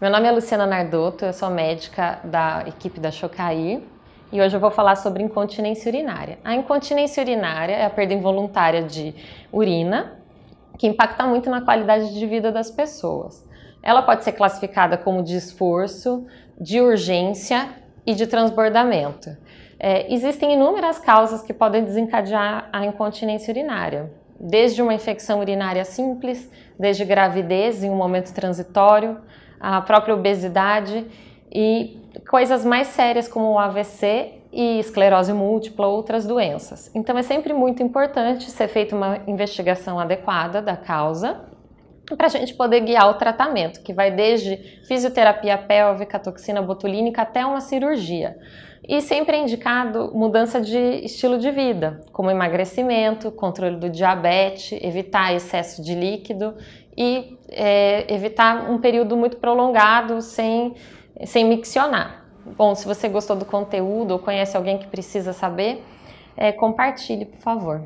Meu nome é Luciana Nardotto, eu sou médica da equipe da Chocaí e hoje eu vou falar sobre incontinência urinária. A incontinência urinária é a perda involuntária de urina que impacta muito na qualidade de vida das pessoas. Ela pode ser classificada como de esforço, de urgência e de transbordamento. É, existem inúmeras causas que podem desencadear a incontinência urinária, desde uma infecção urinária simples, desde gravidez em um momento transitório, a própria obesidade e coisas mais sérias como o AVC e esclerose múltipla, outras doenças. Então é sempre muito importante ser feita uma investigação adequada da causa para a gente poder guiar o tratamento, que vai desde fisioterapia pélvica, toxina botulínica até uma cirurgia. E sempre é indicado mudança de estilo de vida, como emagrecimento, controle do diabetes, evitar excesso de líquido e é, evitar um período muito prolongado sem, sem miccionar. Bom, se você gostou do conteúdo ou conhece alguém que precisa saber, é, compartilhe, por favor.